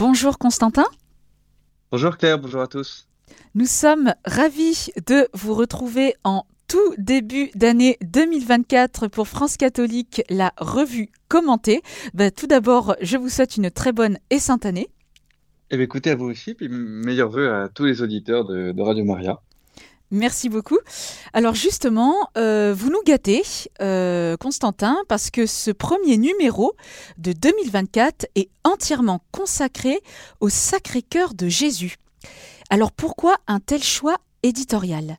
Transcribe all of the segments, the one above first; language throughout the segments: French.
Bonjour Constantin. Bonjour Claire, bonjour à tous. Nous sommes ravis de vous retrouver en tout début d'année 2024 pour France Catholique, la revue commentée. Bah, tout d'abord, je vous souhaite une très bonne et sainte année. Eh écoutez à vous aussi, puis meilleurs voeux à tous les auditeurs de, Radio Maria. Merci beaucoup. Alors justement, euh, vous nous gâtez, euh, Constantin, parce que ce premier numéro de 2024 est entièrement consacré au Sacré-Cœur de Jésus. Alors pourquoi un tel choix éditorial?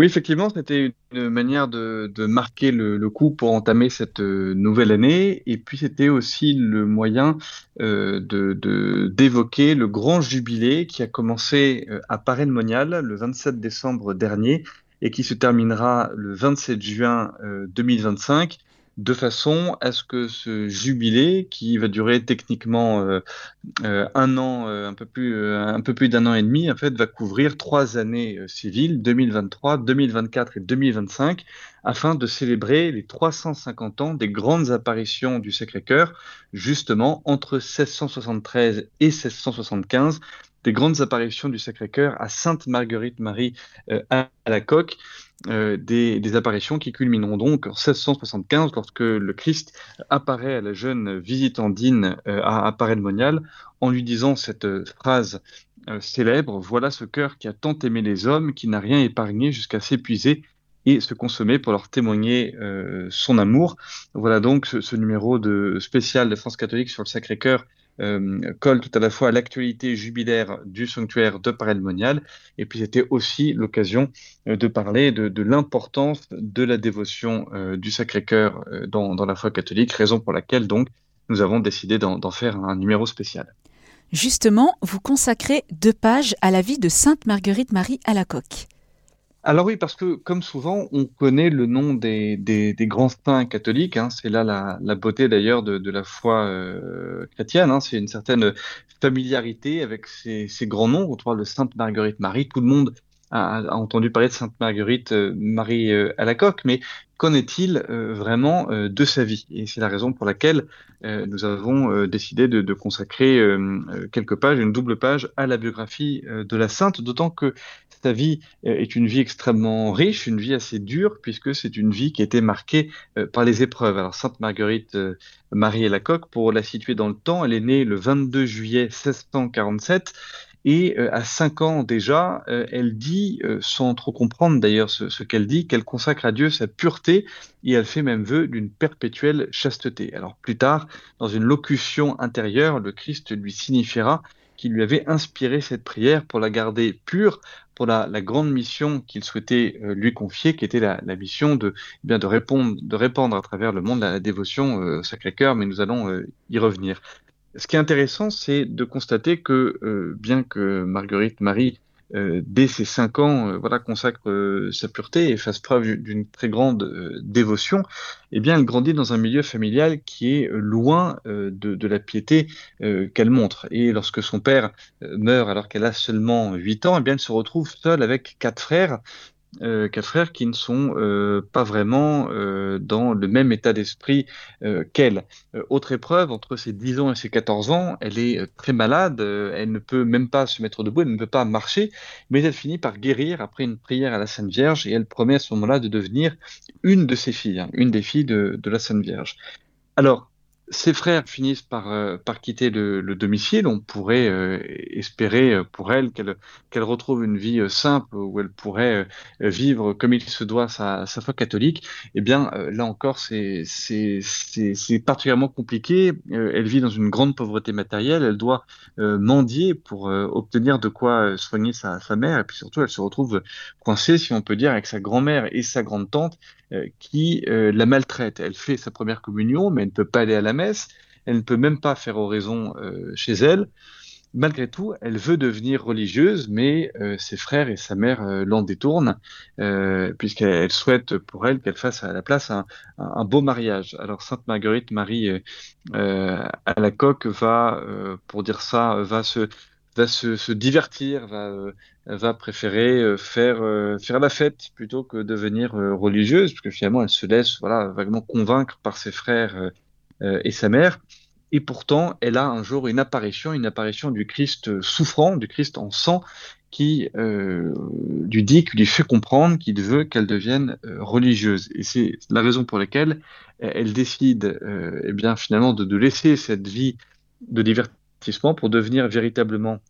Oui, effectivement, c'était une manière de, marquer le, coup pour entamer cette euh, nouvelle année. Et puis, c'était aussi le moyen euh, d'évoquer le grand jubilé qui a commencé euh, à Paris Monial le 27 décembre dernier et qui se terminera le 27 juin 2025 de façon à ce que ce jubilé, qui va durer techniquement euh, euh, un an, euh, un peu plus, un peu plus d'un an et demi, en fait, va couvrir trois années civiles, 2023, 2024 et 2025, afin de célébrer les 350 ans des grandes apparitions du Sacré-Cœur, justement entre 1673 et 1675, des grandes apparitions du Sacré-Cœur à Sainte Marguerite Marie à la Coque. Euh, des, apparitions qui culmineront donc en 1675 lorsque le Christ apparaît à la jeune visitandine euh, à, à Monial en lui disant cette euh, phrase célèbre Voilà ce cœur qui a tant aimé les hommes, qui n'a rien épargné jusqu'à s'épuiser et se consommer pour leur témoigner son amour. Voilà donc ce, ce, numéro de spécial de France catholique sur le Sacré-Cœur euh, colle tout à la fois à l'actualité jubilaire du sanctuaire de Paray-le-Monial, et puis c'était aussi l'occasion euh, de parler de, l'importance de la dévotion euh, du Sacré-Cœur dans, dans, la foi catholique, raison pour laquelle donc nous avons décidé d'en faire un numéro spécial. Justement, vous consacrez deux pages à la vie de Sainte Marguerite Marie à la coque. Alors oui, parce que comme souvent, on connaît le nom des, des, grands saints catholiques. Hein, c'est là la, la beauté d'ailleurs de, de, la foi euh, chrétienne. Hein, c'est une certaine familiarité avec ces, ces grands noms. On parle de Sainte Marguerite Marie. Tout le monde a, entendu parler de Sainte Marguerite euh, Marie euh, à la coque, mais qu'en est-il vraiment de sa vie? Et c'est la raison pour laquelle nous avons décidé de, consacrer quelques pages, une double page à la biographie de la sainte, d'autant que sa vie euh, est une vie extrêmement riche, une vie assez dure, puisque c'est une vie qui a été marquée euh, par les épreuves. Alors, Sainte Marguerite euh, Marie et la Coque, pour la situer dans le temps, elle est née le 22 juillet 1647. Et à cinq ans déjà, elle dit, sans trop comprendre d'ailleurs ce, qu'elle dit, qu'elle consacre à Dieu sa pureté et elle fait même vœu d'une perpétuelle chasteté. Alors plus tard, dans une locution intérieure, le Christ lui signifiera qui lui avait inspiré cette prière pour la garder pure pour la, grande mission qu'il souhaitait euh, lui confier, qui était la, mission de, eh répondre, répandre à travers le monde la, dévotion euh, au Sacré-Cœur, mais nous allons euh, y revenir. Ce qui est intéressant, c'est de constater que, bien que Marguerite Marie euh, dès ses cinq ans, euh, voilà, consacre euh, sa pureté et fasse preuve d'une très grande dévotion, eh bien, elle grandit dans un milieu familial qui est loin de, la piété qu'elle montre. Et lorsque son père meurt alors qu'elle a seulement huit ans, eh elle se retrouve seule avec quatre frères euh, quatre frères qui ne sont euh, pas vraiment euh, dans le même état d'esprit qu'elle. autre épreuve, entre ses 10 ans et ses 14 ans, elle est très malade, elle ne peut même pas se mettre debout, elle ne peut pas marcher, mais elle finit par guérir après une prière à la Sainte Vierge et elle promet à ce moment-là de devenir une de ses filles, hein, une des filles de, de la Sainte Vierge. Alors, ses frères finissent par, euh, par quitter le, le, domicile. On pourrait euh, espérer euh, pour elle qu'elle qu'elle retrouve une vie simple où elle pourrait vivre comme il se doit sa, sa foi catholique. Eh bien, là encore, c'est particulièrement compliqué. elle vit dans une grande pauvreté matérielle. Elle doit mendier pour obtenir de quoi soigner sa, sa mère. Et puis surtout, elle se retrouve coincée, si on peut dire, avec sa grand-mère et sa grande-tante euh, qui euh, la maltraite. Elle fait sa première communion, mais elle ne peut pas aller à la messe, elle ne peut même pas faire oraison euh, chez elle. Malgré tout, elle veut devenir religieuse, mais ses frères et sa mère l'en détournent, puisqu'elle souhaite pour elle qu'elle fasse à la place un, un, beau mariage. Alors Sainte Marguerite Marie à la coque va, pour dire ça, va se va se, divertir, va, euh, préférer euh, faire, euh, faire la fête plutôt que devenir religieuse, parce que finalement elle se laisse voilà, vaguement convaincre par ses frères et sa mère. et pourtant elle a un jour une apparition, une apparition du Christ souffrant, du Christ en sang, qui lui dit, qui lui fait comprendre qu'il veut qu'elle devienne religieuse. Et c'est la raison pour laquelle elle décide, euh, eh bien, finalement, de, laisser cette vie de divertissement pour devenir véritablement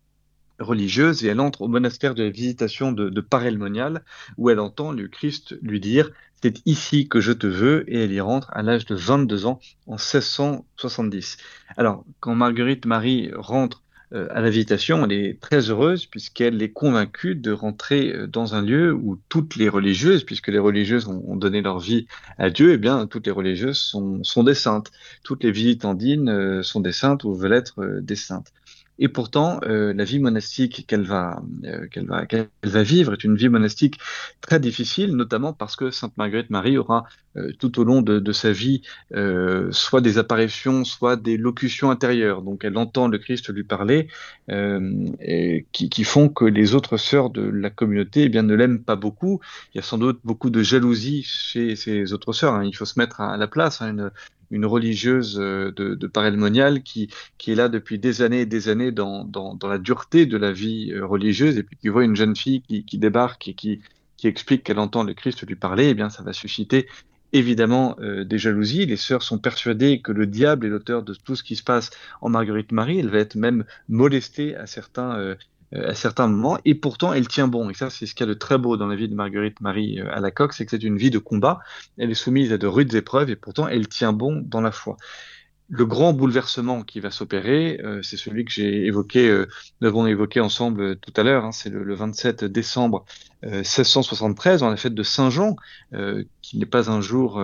religieuse. Et elle entre au monastère de la visitation de, de Parelmonial, où elle entend le Christ lui dire c'est ici que je te veux, et elle y rentre à l'âge de 22 ans en 1670. Alors, quand Marguerite Marie rentre euh, à la visitation, elle est très heureuse puisqu'elle est convaincue de rentrer euh, dans un lieu où toutes les religieuses, puisque les religieuses ont, donné leur vie à Dieu, eh bien toutes les religieuses sont, des saintes. Toutes les visitandines euh, sont des saintes ou veulent être des saintes. Et pourtant, euh, la vie monastique qu'elle va, euh, qu'elle va, qu'elle va vivre est une vie monastique très difficile, notamment parce que Sainte Marguerite Marie aura euh, tout au long de, sa vie soit des apparitions, soit des locutions intérieures. Donc, elle entend le Christ lui parler, qui, qui, font que les autres sœurs de la communauté, eh bien, ne l'aiment pas beaucoup. Il y a sans doute beaucoup de jalousie chez ces autres sœurs. Hein. Il faut se mettre à, la place. Hein. Une religieuse euh, de, Parelmonial qui, est là depuis des années et des années dans, la dureté de la vie euh, religieuse et puis qui voit une jeune fille qui, débarque et qui, explique qu'elle entend le Christ lui parler, eh bien ça va susciter évidemment euh, des jalousies. Les sœurs sont persuadées que le diable est l'auteur de tout ce qui se passe en Marguerite Marie. Elle va être même molestée à certains à certains moments, et pourtant elle tient bon. Et ça, c'est ce qu'il y a de très beau dans la vie de Marguerite Marie euh, à la coque, c'est que c'est une vie de combat. Elle est soumise à de rudes épreuves, et pourtant elle tient bon dans la foi. Le grand bouleversement qui va s'opérer, euh, c'est celui que j'ai évoqué, euh, nous avons évoqué ensemble tout à l'heure, hein, c'est le, le, 27 décembre 1673, dans la fête de Saint Jean, qui n'est pas un jour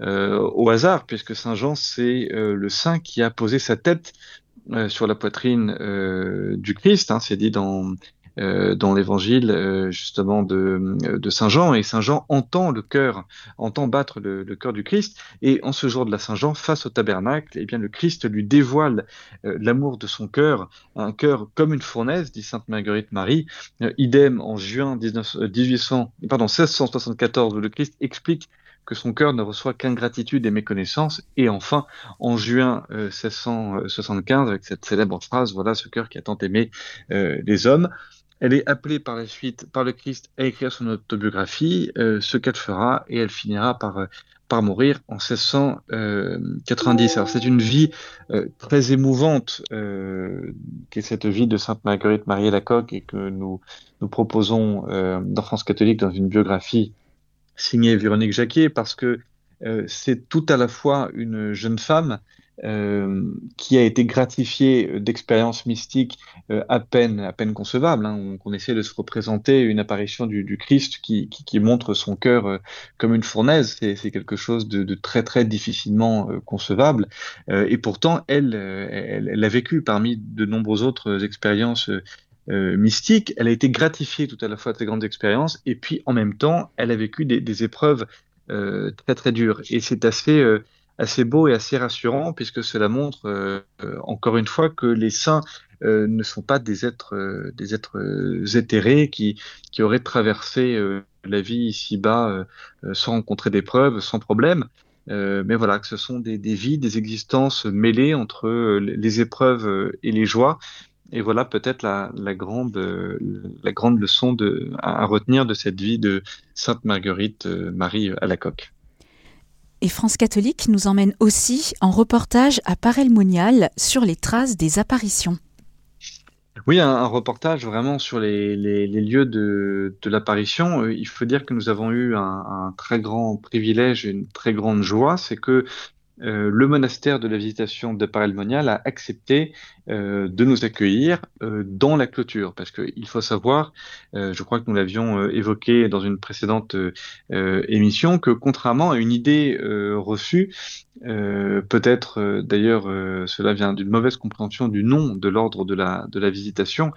au hasard, puisque Saint Jean, c'est le saint qui a posé sa tête euh, sur la poitrine euh, du Christ. Hein, c'est dit dans euh, dans l'évangile euh, justement de, de, Saint Jean et Saint Jean entend le cœur, entend battre le, le, cœur du Christ et en ce jour de la Saint Jean face au tabernacle, eh bien le Christ lui dévoile euh, l'amour de son cœur, un cœur comme une fournaise, dit Sainte Marguerite Marie. idem en juin 19, 1800, pardon 1674 où le Christ explique que son cœur ne reçoit qu'ingratitude et méconnaissance. Et enfin, en juin 1675, euh, avec cette célèbre phrase, voilà ce cœur qui a tant aimé euh, les hommes. Elle est appelée par la suite par le Christ à écrire son autobiographie, euh, ce qu'elle fera, et elle finira par par mourir en 1690. Alors c'est une vie très émouvante euh, qui est cette vie de Sainte Marguerite Marie Lacoque et que nous nous proposons euh, dans France catholique dans une biographie signé Véronique Jacquet parce que euh, c'est tout à la fois une jeune femme euh, qui a été gratifiée d'expériences mystiques euh, à peine à peine concevables. Hein. On, essaie de se représenter une apparition du, Christ qui, qui, montre son cœur comme une fournaise. C'est quelque chose de, très très difficilement concevable. et pourtant, elle, elle, elle, a vécu parmi de nombreuses autres expériences euh, mystique, elle a été gratifiée tout à la fois de ses grandes expériences, et puis en même temps, elle a vécu des, des épreuves euh, très très dures. Et c'est assez euh, assez beau et assez rassurant puisque cela montre euh, encore une fois que les saints euh, ne sont pas des êtres des êtres éthérés qui qui auraient traversé la vie ici-bas sans rencontrer d'épreuves, sans problème. mais voilà, que ce sont des, des vies, des existences mêlées entre les épreuves et les joies, et voilà peut-être la, la, grande, la grande leçon de, à, retenir de cette vie de Sainte Marguerite euh, Marie à la coque. Et France catholique nous emmène aussi en reportage à Parelmonial sur les traces des apparitions. Oui, un, un reportage vraiment sur les, les, les lieux de, de l'apparition. Euh, il faut dire que nous avons eu un, un, très grand privilège et une très grande joie, c'est que euh, le monastère de la visitation de Parelmonial a accepté euh, de nous accueillir euh, dans la clôture, parce qu'il faut savoir, je crois que nous l'avions évoqué dans une précédente émission, que contrairement à une idée reçue, peut-être d'ailleurs cela vient d'une mauvaise compréhension du nom de l'ordre de la, de la visitation,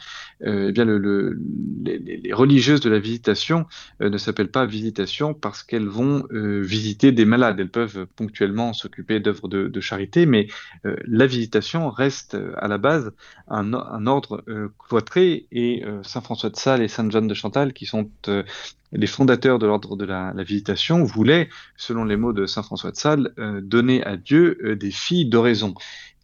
eh bien le, le, les, les, religieuses de la visitation ne s'appellent pas visitation parce qu'elles vont visiter des malades, elles peuvent ponctuellement s'occuper d'œuvres de, charité, mais la visitation reste à la base un, ordre euh, cloîtré et euh, Saint François de Sales et Sainte Jeanne de Chantal, qui sont euh, les fondateurs de l'ordre de la, visitation, voulaient, selon les mots de Saint François de Sales, donner à Dieu des filles d'oraison.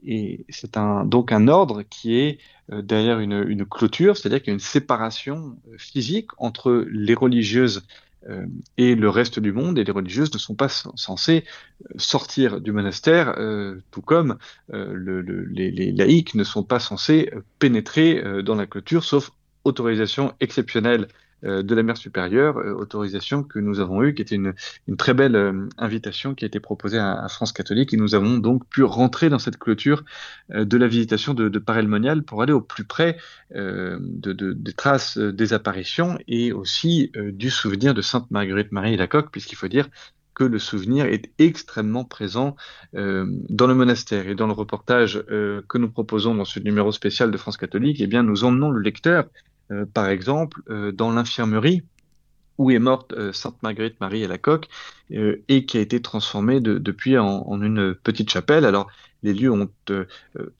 Et c'est donc un ordre qui est euh, derrière une, une clôture, c'est-à-dire qu'il y a une séparation euh, physique entre les religieuses euh, et le reste du monde, et les religieuses ne sont pas censées sortir du monastère, tout comme le, les, laïcs ne sont pas censés pénétrer dans la clôture, sauf autorisation exceptionnelle. euh, de la mer supérieure, euh, autorisation que nous avons eue, qui était une, très belle euh, invitation qui a été proposée à, France catholique, et nous avons donc pu rentrer dans cette clôture de la visitation de, Parelmonial pour aller au plus près de, de, des traces des apparitions et aussi du souvenir de Sainte Marguerite Marie Lacoque, puisqu'il faut dire que le souvenir est extrêmement présent euh, dans le monastère. Et dans le reportage euh, que nous proposons dans ce numéro spécial de France catholique, eh bien, nous emmenons le lecteur euh, par exemple, euh, dans l'infirmerie où est morte euh, Sainte Marguerite Marie à la coque et qui a été transformée depuis en, une petite chapelle. Alors les lieux ont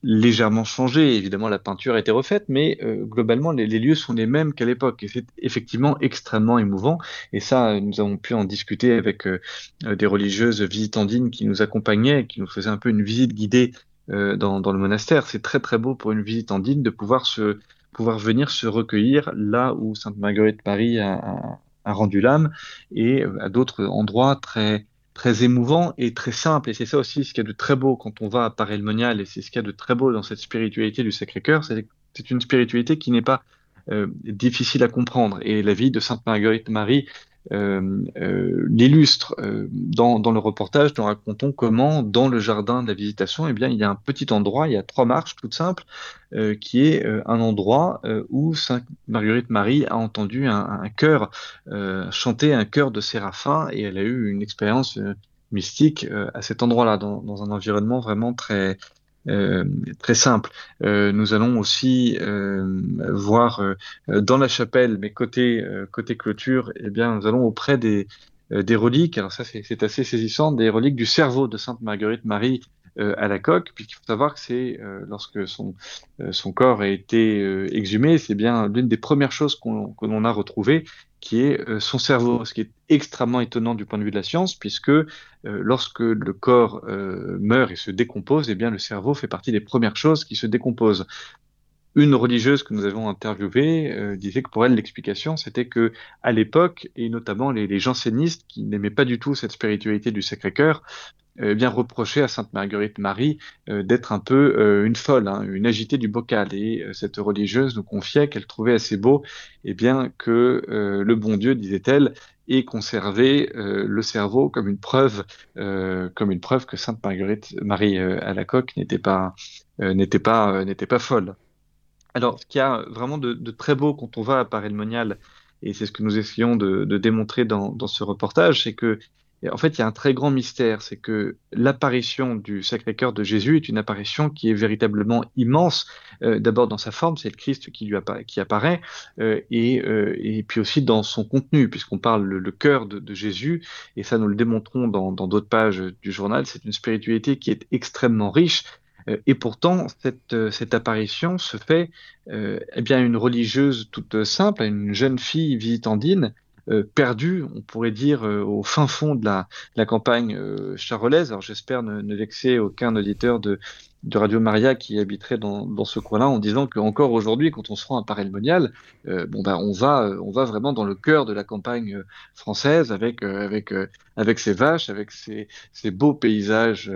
légèrement changé, évidemment la peinture a été refaite, mais globalement les, lieux sont les mêmes qu'à l'époque et c'est effectivement extrêmement émouvant. Et ça, nous avons pu en discuter avec des religieuses visitandines qui nous accompagnaient, qui nous faisaient un peu une visite guidée dans, dans, le monastère. C'est très très beau pour une visitandine de pouvoir se pouvoir venir se recueillir là où Sainte Marguerite Paris a, rendu l'âme et à d'autres endroits très très émouvants et très simples. Et c'est ça aussi ce qu'il y a de très beau quand on va à Paray-le-Monial et c'est ce qu'il y a de très beau dans cette spiritualité du Sacré-Cœur, c'est une spiritualité qui n'est pas euh, difficile à comprendre. Et la vie de Sainte Marguerite Marie l'illustre. Euh, dans, dans, le reportage, nous racontons comment, dans le jardin de la visitation, eh bien, il y a un petit endroit, il y a trois marches toutes simples, qui est un endroit où Sainte Marguerite Marie a entendu un, un chœur chanter un chœur de séraphin et elle a eu une expérience mystique à cet endroit-là, dans, dans, un environnement vraiment très euh, très simple. Euh, nous allons aussi euh, voir dans la chapelle, mais côté côté clôture, eh bien, nous allons auprès des des reliques. Alors ça, c'est assez saisissant, des reliques du cerveau de Sainte Marguerite Marie à la coque, puisqu'il faut savoir que c'est lorsque son son corps a été exhumé, c'est bien l'une des premières choses qu'on l'on a retrouvées qui est euh, son cerveau, ce qui est extrêmement étonnant du point de vue de la science, puisque euh, lorsque le corps euh, meurt et se décompose, eh bien le cerveau fait partie des premières choses qui se décomposent. Une religieuse que nous avons interviewée disait que pour elle l'explication c'était que à l'époque et notamment les, les jansénistes qui n'aimaient pas du tout cette spiritualité du Sacré-Cœur eh bien reprocher à Sainte Marguerite Marie euh, d'être un peu euh, une folle, hein, une agitée du bocal. Et euh, cette religieuse nous confiait qu'elle trouvait assez beau, eh bien que le bon Dieu, disait-elle, ait conservé le cerveau comme une preuve, comme une preuve que Sainte Marguerite Marie à la coque n'était pas, n'était pas, n'était pas folle. Alors, ce qu'il y a vraiment de, de, très beau quand on va à Paray-le-Monial, et c'est ce que nous essayons de, de démontrer dans, dans, ce reportage, c'est que en fait, il y a un très grand mystère, c'est que l'apparition du Sacré-Cœur de Jésus est une apparition qui est véritablement immense. Euh, d'abord dans sa forme, c'est le Christ qui lui apparaît, euh, et, euh, et, puis aussi dans son contenu, puisqu'on parle le, cœur de, Jésus, et ça nous le démontrons dans d'autres pages du journal. C'est une spiritualité qui est extrêmement riche. Et pourtant, cette, cette apparition se fait eh bien une religieuse toute simple, une jeune fille visitandine, euh, on pourrait dire, euh, au fin fond de la, campagne euh, charolaise. Alors j'espère ne, vexer aucun auditeur de, de Radio Maria qui habiterait dans, dans ce coin-là en disant qu'encore aujourd'hui, quand on se rend à Paray-le-Monial, bon ben on va on va vraiment dans le cœur de la campagne française avec avec avec ses vaches, avec ses, ses beaux paysages,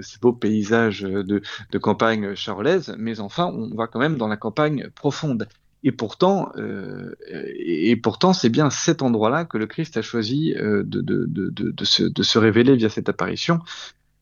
ces beaux paysages de, de campagne charolaise. Mais enfin, on va quand même dans la campagne profonde. Et pourtant, euh, et pourtant, c'est bien cet endroit-là que le Christ a choisi euh, de, de, de, de, se, de se révéler via cette apparition.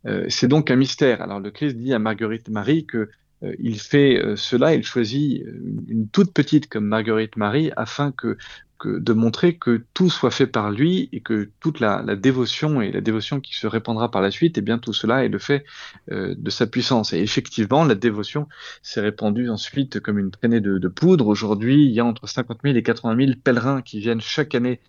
Euh, c'est donc un mystère. Alors le Christ dit à Marguerite Marie que euh, il fait euh, cela, il choisit une toute petite comme Marguerite Marie afin que de montrer que tout soit fait par lui et que toute la, dévotion et la dévotion qui se répandra par la suite, et eh bien tout cela est le fait de sa puissance. Et effectivement, la dévotion s'est répandue ensuite comme une traînée de, poudre. Aujourd'hui, il y a entre 50 000 et 80 000 pèlerins qui viennent chaque année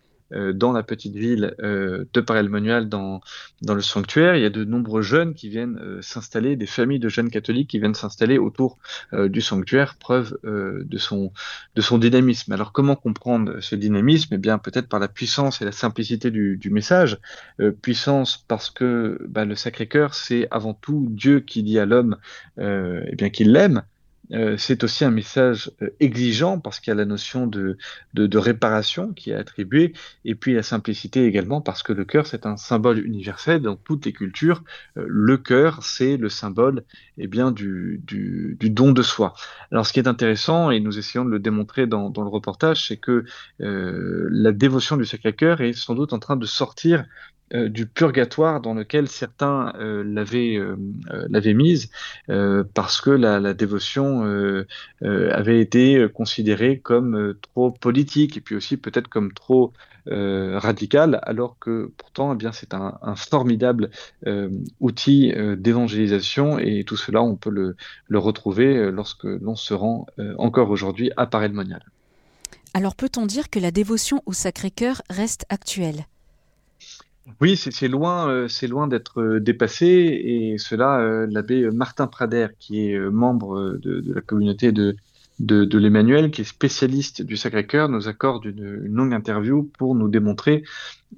dans la petite ville de Paray-le-Monial, dans, dans le sanctuaire. Il y a de nombreux jeunes qui viennent s'installer, des familles de jeunes catholiques qui viennent s'installer autour du sanctuaire, preuve de, son, de son dynamisme. Alors comment comprendre ce dynamisme? Eh bien peut-être par la puissance et la simplicité du, du message. puissance parce que bah, le Sacré-Cœur, c'est avant tout Dieu qui dit à l'homme euh, eh bien qu'il l'aime. Euh, c'est aussi un message euh, exigeant parce qu'il y a la notion de, de, réparation qui est attribuée, et puis la simplicité également parce que le cœur c'est un symbole universel dans toutes les cultures. le cœur c'est le symbole eh bien, du, du, du, don de soi. Alors ce qui est intéressant, et nous essayons de le démontrer dans, dans le reportage, c'est que la dévotion du Sacré-Cœur est sans doute en train de sortir euh, du purgatoire dans lequel certains euh, l'avaient euh, l'avaient mise parce que la, la dévotion avait été considérée comme trop politique et puis aussi peut-être comme trop euh, radicale, alors que pourtant, eh bien, c'est un, un, formidable euh, outil d'évangélisation et tout cela, on peut le, le retrouver lorsque l'on se rend encore aujourd'hui à Paray-le-Monial. Alors, peut-on dire que la dévotion au Sacré-Cœur reste actuelle? Oui, c'est loin, euh, c'est loin d'être euh, dépassé et cela, euh, l'abbé Martin Prader, qui est membre de la communauté de, de, l'Emmanuel, qui est spécialiste du Sacré-Cœur, nous accorde une, longue interview pour nous démontrer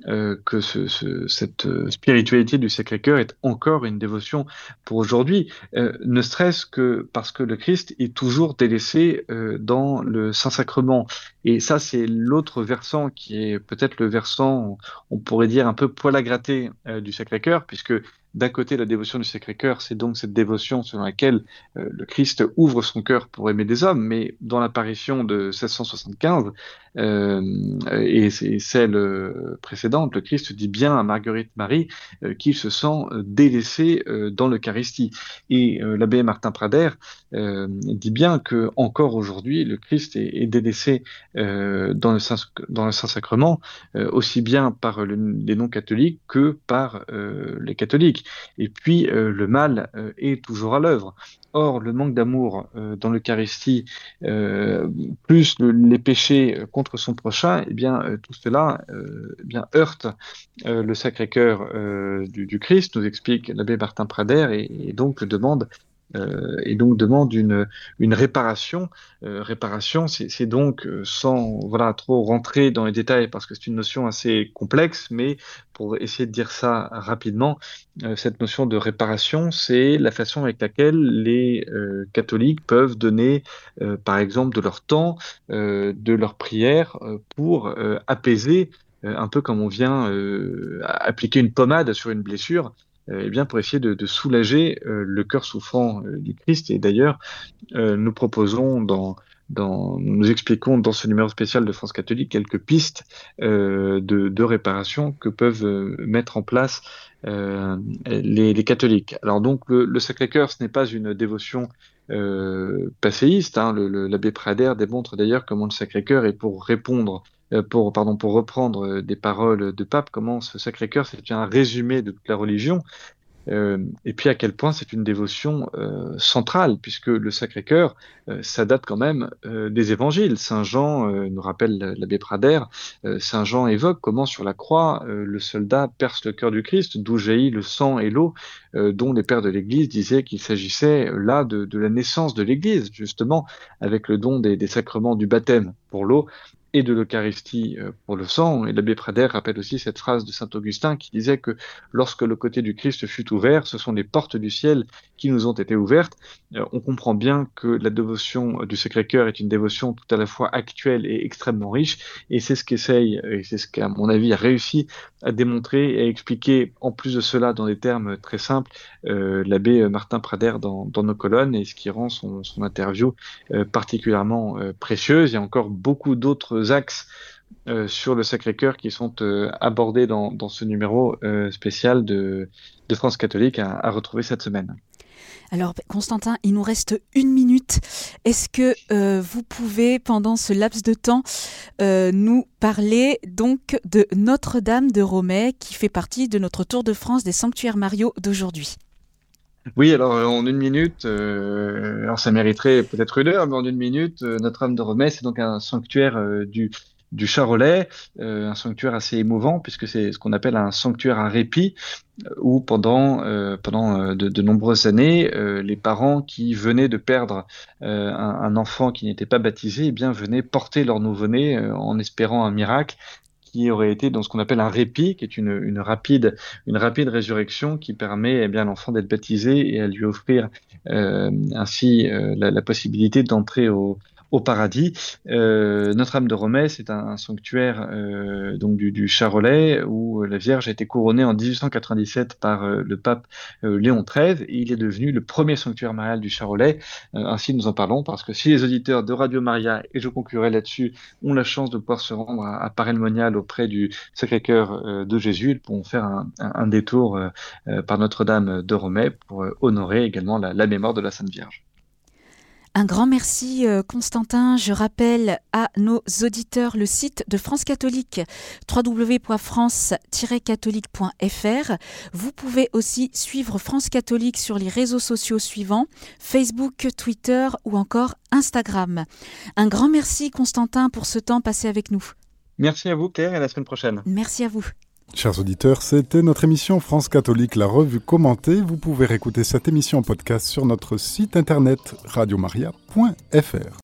euh, que ce, ce, cette euh, spiritualité du Sacré-Cœur est encore une dévotion pour aujourd'hui, euh, ne serait-ce que parce que le Christ est toujours délaissé dans le Saint-Sacrement. Et ça, c'est l'autre versant qui est peut-être le versant, on pourrait dire, un peu poil à gratter du Sacré-Cœur, puisque d'un côté, la dévotion du Sacré-Cœur, c'est donc cette dévotion selon laquelle euh, le Christ ouvre son cœur pour aimer des hommes, mais dans l'apparition de 1675 euh, et celle euh, précédente, le Christ dit bien à Marguerite Marie qu'il se sent délaissé dans l'Eucharistie. Et l'abbé Martin Prader dit bien que encore aujourd'hui, le Christ est, délaissé dans le Saint dans le Saint Sacrement, aussi bien par les non-catholiques que par les catholiques. Et puis euh, le mal euh, est toujours à l'œuvre. Or, le manque d'amour euh, dans l'Eucharistie, plus les péchés contre son prochain, eh bien tout cela eh bien heurte le Sacré-Cœur du, Christ, nous explique l'abbé Martin Prader, et donc demande euh, et donc demande une, réparation. Euh, réparation, c'est donc euh, sans voilà trop rentrer dans les détails parce que c'est une notion assez complexe, mais pour essayer de dire ça rapidement, cette notion de réparation, c'est la façon avec laquelle les catholiques peuvent donner, par exemple, de leur temps, de leur prière pour apaiser un peu comme on vient appliquer une pommade sur une blessure, eh bien pour essayer de, soulager euh, le cœur souffrant euh, du Christ. Et d'ailleurs, euh, nous proposons dans, nous expliquons dans ce numéro spécial de France catholique quelques pistes de, réparation que peuvent mettre en place les, catholiques. Alors donc le, Sacré-Cœur, ce n'est pas une dévotion euh, passéiste. Hein. L'abbé Prader démontre d'ailleurs comment le Sacré-Cœur est pour répondre euh, pour, pardon, pour reprendre euh, des paroles de Pape, comment ce Sacré-Cœur, c'est un résumé de toute la religion, euh, et puis à quel point c'est une dévotion euh, centrale, puisque le Sacré-Cœur, euh, ça date quand même des évangiles. Saint Jean nous rappelle l'abbé Prader, Saint Jean évoque comment sur la croix le soldat perce le cœur du Christ, d'où jaillit le sang et l'eau, dont les pères de l'Église disaient qu'il s'agissait là de, la naissance de l'Église, justement, avec le don des sacrements du baptême pour l'eau et de l'Eucharistie euh, pour le sang. Et l'abbé Prader rappelle aussi cette phrase de saint Augustin qui disait que lorsque le côté du Christ fut ouvert, ce sont les portes du ciel qui nous ont été ouvertes. Euh, on comprend bien que la dévotion du Sacré-Cœur est une dévotion tout à la fois actuelle et extrêmement riche, et c'est ce qu'essaye, et c'est ce qu'à mon avis a réussi à démontrer et à expliquer en plus de cela dans des termes très simples euh, l'abbé Martin Prader dans, nos colonnes, et ce qui rend son interview particulièrement précieuse. Il y a encore beaucoup d'autres axes euh, sur le Sacré-Cœur qui sont euh, abordés dans, ce numéro euh, spécial de, de, France catholique à, à, retrouver cette semaine. Alors Constantin, il nous reste une minute. Est-ce que vous pouvez, pendant ce laps de temps, nous parler donc de Notre-Dame de Romay qui fait partie de notre Tour de France des sanctuaires Mario d'aujourd'hui? Oui, alors en une minute, euh, alors ça mériterait peut-être une heure, mais en une minute, Notre-Dame de Romay, c'est donc un sanctuaire du du Charolais, un sanctuaire assez émouvant puisque c'est ce qu'on appelle un sanctuaire à répit où pendant pendant de, nombreuses années, les parents qui venaient de perdre un, enfant qui n'était pas baptisé, eh bien venaient porter leur nouveau-né en espérant un miracle qui aurait été dans ce qu'on appelle un répit, qui est une, rapide, une rapide résurrection qui permet eh bien l'enfant d'être baptisé et à lui offrir euh, ainsi euh, la, la, possibilité d'entrer au, au paradis. Euh, Notre-Dame de Romais, c'est un, sanctuaire euh, donc du, Charolais où la Vierge a été couronnée en 1897 par euh, le pape euh, Léon XIII et il est devenu le premier sanctuaire marial du Charolais. Euh, ainsi, nous en parlons parce que si les auditeurs de Radio Maria, et je conclurai là-dessus, ont la chance de pouvoir se rendre à, à Monial auprès du Sacré-Cœur de Jésus, ils pourront faire un, détour par Notre-Dame de Romais pour honorer également la, la mémoire de la Sainte Vierge. Un grand merci euh, Constantin. Je rappelle à nos auditeurs le site de France Catholique www.france-catholique.fr. Vous pouvez aussi suivre France Catholique sur les réseaux sociaux suivants Facebook, Twitter ou encore Instagram. Un grand merci Constantin pour ce temps passé avec nous. Merci à vous Claire et à la semaine prochaine. Merci à vous. Chers auditeurs, c'était notre émission France Catholique, la revue commentée. Vous pouvez réécouter cette émission en podcast sur notre site internet radiomaria.fr.